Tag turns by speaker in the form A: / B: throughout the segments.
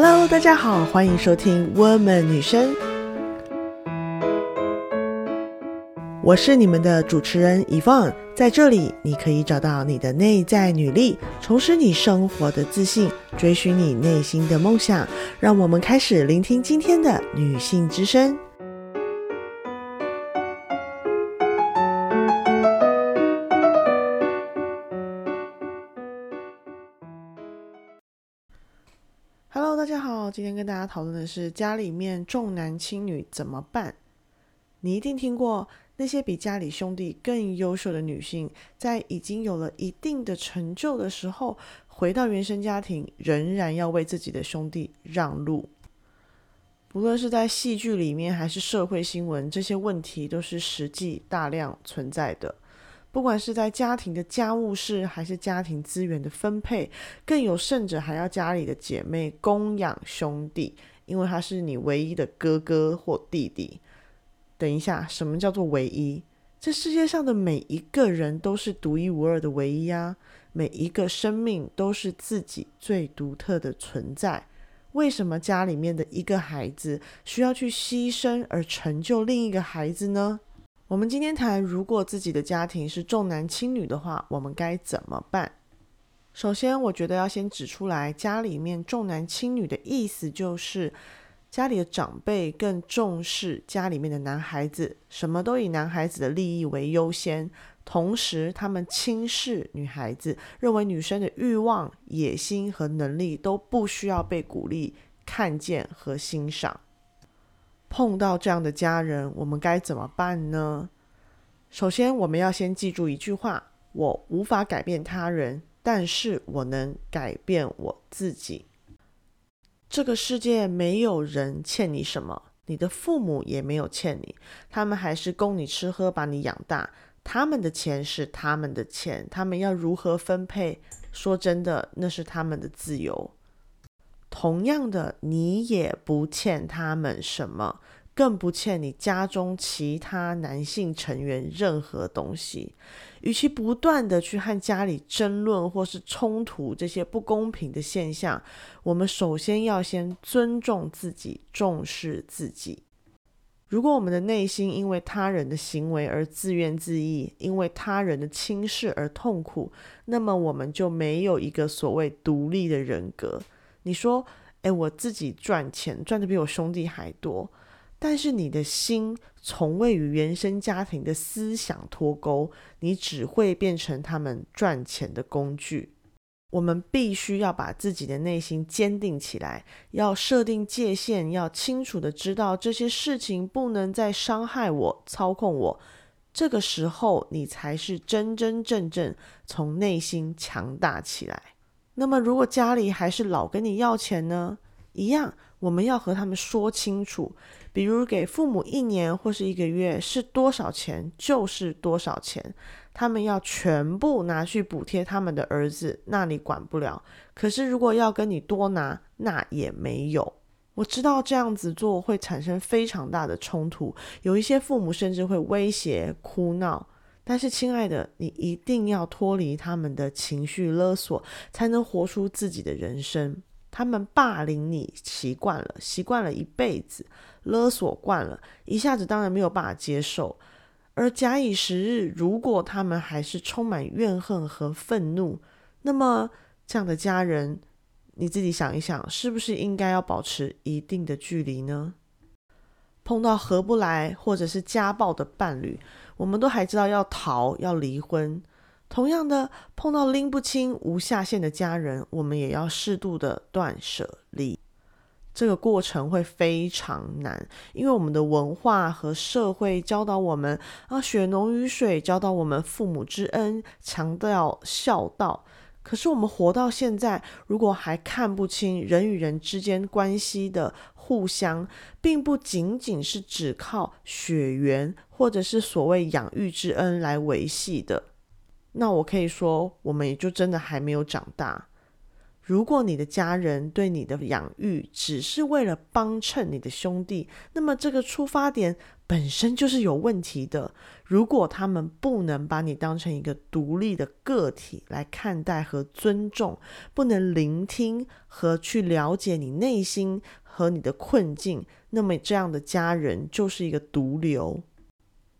A: Hello，大家好，欢迎收听 Woman 女生，我是你们的主持人 y v o n 在这里你可以找到你的内在女力，重拾你生活的自信，追寻你内心的梦想。让我们开始聆听今天的女性之声。今天跟大家讨论的是家里面重男轻女怎么办？你一定听过那些比家里兄弟更优秀的女性，在已经有了一定的成就的时候，回到原生家庭，仍然要为自己的兄弟让路。不论是在戏剧里面，还是社会新闻，这些问题都是实际大量存在的。不管是在家庭的家务事，还是家庭资源的分配，更有甚者还要家里的姐妹供养兄弟，因为他是你唯一的哥哥或弟弟。等一下，什么叫做唯一？这世界上的每一个人都是独一无二的唯一啊！每一个生命都是自己最独特的存在。为什么家里面的一个孩子需要去牺牲而成就另一个孩子呢？我们今天谈，如果自己的家庭是重男轻女的话，我们该怎么办？首先，我觉得要先指出来，家里面重男轻女的意思就是。家里的长辈更重视家里面的男孩子，什么都以男孩子的利益为优先。同时，他们轻视女孩子，认为女生的欲望、野心和能力都不需要被鼓励、看见和欣赏。碰到这样的家人，我们该怎么办呢？首先，我们要先记住一句话：我无法改变他人，但是我能改变我自己。这个世界没有人欠你什么，你的父母也没有欠你，他们还是供你吃喝，把你养大。他们的钱是他们的钱，他们要如何分配？说真的，那是他们的自由。同样的，你也不欠他们什么。更不欠你家中其他男性成员任何东西。与其不断的去和家里争论或是冲突这些不公平的现象，我们首先要先尊重自己，重视自己。如果我们的内心因为他人的行为而自怨自艾，因为他人的轻视而痛苦，那么我们就没有一个所谓独立的人格。你说，诶，我自己赚钱赚的比我兄弟还多。但是你的心从未与原生家庭的思想脱钩，你只会变成他们赚钱的工具。我们必须要把自己的内心坚定起来，要设定界限，要清楚的知道这些事情不能再伤害我、操控我。这个时候，你才是真真正正从内心强大起来。那么，如果家里还是老跟你要钱呢？一样，我们要和他们说清楚。比如给父母一年或是一个月是多少钱就是多少钱，他们要全部拿去补贴他们的儿子，那你管不了。可是如果要跟你多拿，那也没有。我知道这样子做会产生非常大的冲突，有一些父母甚至会威胁、哭闹。但是亲爱的，你一定要脱离他们的情绪勒索，才能活出自己的人生。他们霸凌你习惯了，习惯了一辈子，勒索惯了，一下子当然没有办法接受。而假以时日，如果他们还是充满怨恨和愤怒，那么这样的家人，你自己想一想，是不是应该要保持一定的距离呢？碰到合不来或者是家暴的伴侣，我们都还知道要逃，要离婚。同样的，碰到拎不清、无下限的家人，我们也要适度的断舍离。这个过程会非常难，因为我们的文化和社会教导我们啊，血浓于水，教导我们父母之恩，强调孝道。可是我们活到现在，如果还看不清人与人之间关系的互相，并不仅仅是只靠血缘或者是所谓养育之恩来维系的。那我可以说，我们也就真的还没有长大。如果你的家人对你的养育只是为了帮衬你的兄弟，那么这个出发点本身就是有问题的。如果他们不能把你当成一个独立的个体来看待和尊重，不能聆听和去了解你内心和你的困境，那么这样的家人就是一个毒瘤。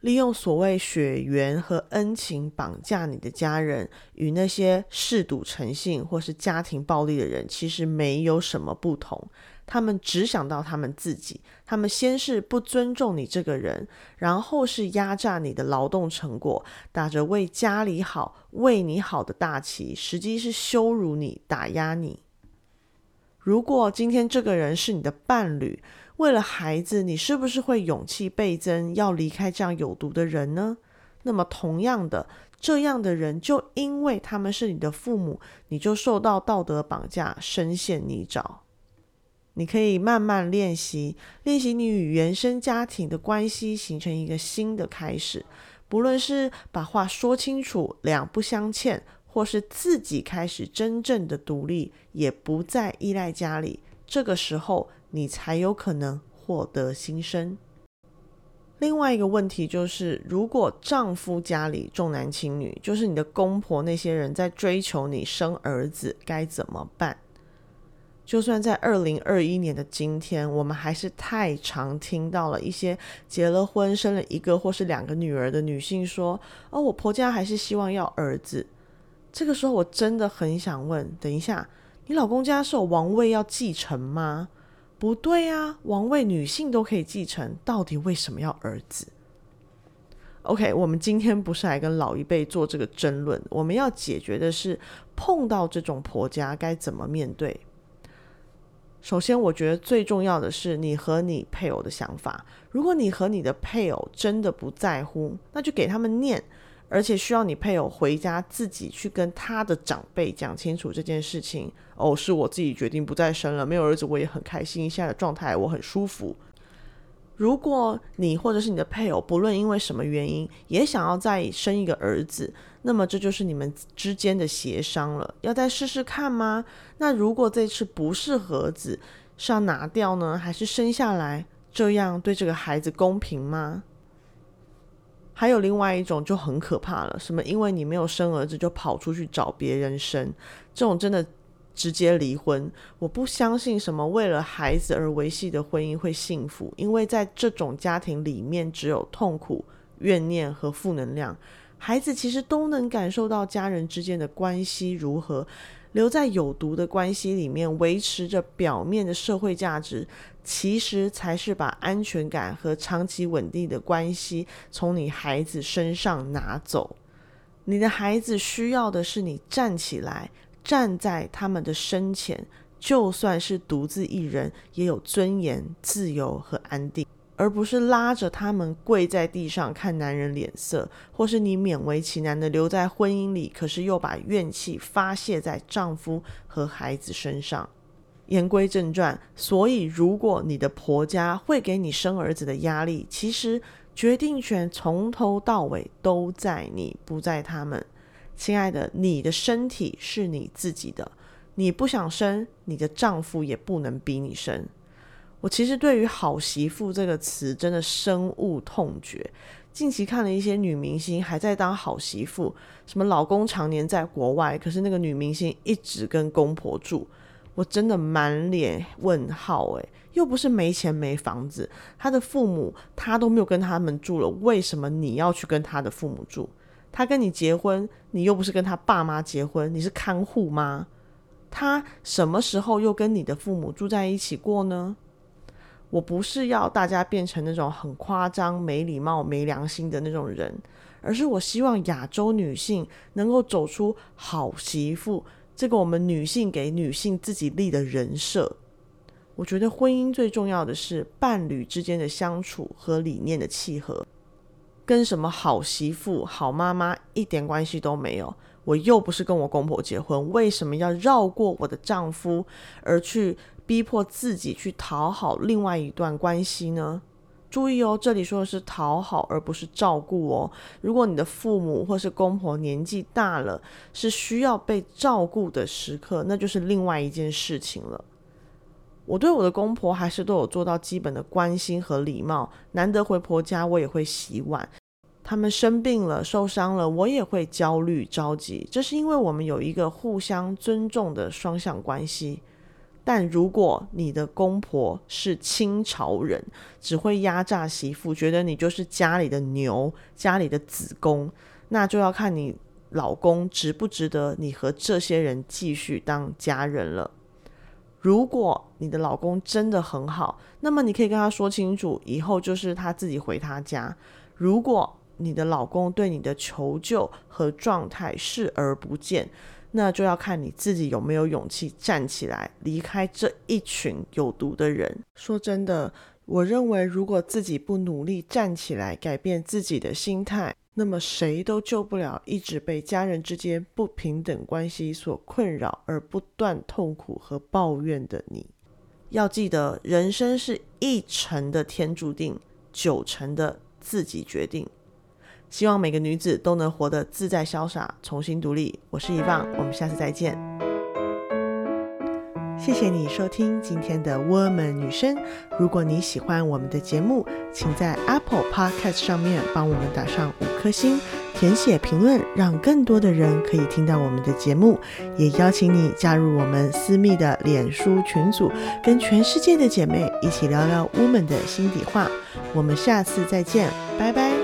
A: 利用所谓血缘和恩情绑架你的家人，与那些嗜赌成性或是家庭暴力的人，其实没有什么不同。他们只想到他们自己，他们先是不尊重你这个人，然后是压榨你的劳动成果，打着为家里好、为你好的大旗，实际是羞辱你、打压你。如果今天这个人是你的伴侣，为了孩子，你是不是会勇气倍增，要离开这样有毒的人呢？那么，同样的，这样的人就因为他们是你的父母，你就受到道德绑架，深陷泥沼。你可以慢慢练习，练习你与原生家庭的关系，形成一个新的开始。不论是把话说清楚，两不相欠，或是自己开始真正的独立，也不再依赖家里。这个时候。你才有可能获得新生。另外一个问题就是，如果丈夫家里重男轻女，就是你的公婆那些人在追求你生儿子，该怎么办？就算在二零二一年的今天，我们还是太常听到了一些结了婚、生了一个或是两个女儿的女性说：“哦，我婆家还是希望要儿子。”这个时候，我真的很想问：等一下，你老公家是有王位要继承吗？不对啊，王位女性都可以继承，到底为什么要儿子？OK，我们今天不是来跟老一辈做这个争论，我们要解决的是碰到这种婆家该怎么面对。首先，我觉得最重要的是你和你配偶的想法。如果你和你的配偶真的不在乎，那就给他们念。而且需要你配偶回家自己去跟他的长辈讲清楚这件事情。哦，是我自己决定不再生了，没有儿子我也很开心，现在的状态我很舒服。如果你或者是你的配偶，不论因为什么原因，也想要再生一个儿子，那么这就是你们之间的协商了。要再试试看吗？那如果这次不是儿子，是要拿掉呢，还是生下来？这样对这个孩子公平吗？还有另外一种就很可怕了，什么？因为你没有生儿子，就跑出去找别人生，这种真的直接离婚。我不相信什么为了孩子而维系的婚姻会幸福，因为在这种家庭里面只有痛苦、怨念和负能量。孩子其实都能感受到家人之间的关系如何。留在有毒的关系里面，维持着表面的社会价值，其实才是把安全感和长期稳定的关系从你孩子身上拿走。你的孩子需要的是你站起来，站在他们的身前，就算是独自一人，也有尊严、自由和安定。而不是拉着他们跪在地上看男人脸色，或是你勉为其难的留在婚姻里，可是又把怨气发泄在丈夫和孩子身上。言归正传，所以如果你的婆家会给你生儿子的压力，其实决定权从头到尾都在你，不在他们。亲爱的，你的身体是你自己的，你不想生，你的丈夫也不能逼你生。我其实对于“好媳妇”这个词真的深恶痛绝。近期看了一些女明星还在当好媳妇，什么老公常年在国外，可是那个女明星一直跟公婆住，我真的满脸问号。诶，又不是没钱没房子，他的父母他都没有跟他们住了，为什么你要去跟他的父母住？他跟你结婚，你又不是跟他爸妈结婚，你是看护吗？他什么时候又跟你的父母住在一起过呢？我不是要大家变成那种很夸张、没礼貌、没良心的那种人，而是我希望亚洲女性能够走出好媳妇这个我们女性给女性自己立的人设。我觉得婚姻最重要的是伴侣之间的相处和理念的契合，跟什么好媳妇、好妈妈一点关系都没有。我又不是跟我公婆结婚，为什么要绕过我的丈夫而去？逼迫自己去讨好另外一段关系呢？注意哦，这里说的是讨好，而不是照顾哦。如果你的父母或是公婆年纪大了，是需要被照顾的时刻，那就是另外一件事情了。我对我的公婆还是都有做到基本的关心和礼貌，难得回婆家，我也会洗碗。他们生病了、受伤了，我也会焦虑着急。这是因为我们有一个互相尊重的双向关系。但如果你的公婆是清朝人，只会压榨媳妇，觉得你就是家里的牛、家里的子宫，那就要看你老公值不值得你和这些人继续当家人了。如果你的老公真的很好，那么你可以跟他说清楚，以后就是他自己回他家。如果你的老公对你的求救和状态视而不见，那就要看你自己有没有勇气站起来，离开这一群有毒的人。说真的，我认为如果自己不努力站起来，改变自己的心态，那么谁都救不了一直被家人之间不平等关系所困扰而不断痛苦和抱怨的你。要记得，人生是一成的天注定，九成的自己决定。希望每个女子都能活得自在潇洒，重新独立。我是遗忘，我们下次再见。谢谢你收听今天的 Woman 女生。如果你喜欢我们的节目，请在 Apple Podcast 上面帮我们打上五颗星，填写评论，让更多的人可以听到我们的节目。也邀请你加入我们私密的脸书群组，跟全世界的姐妹一起聊聊 Woman 的心底话。我们下次再见，拜拜。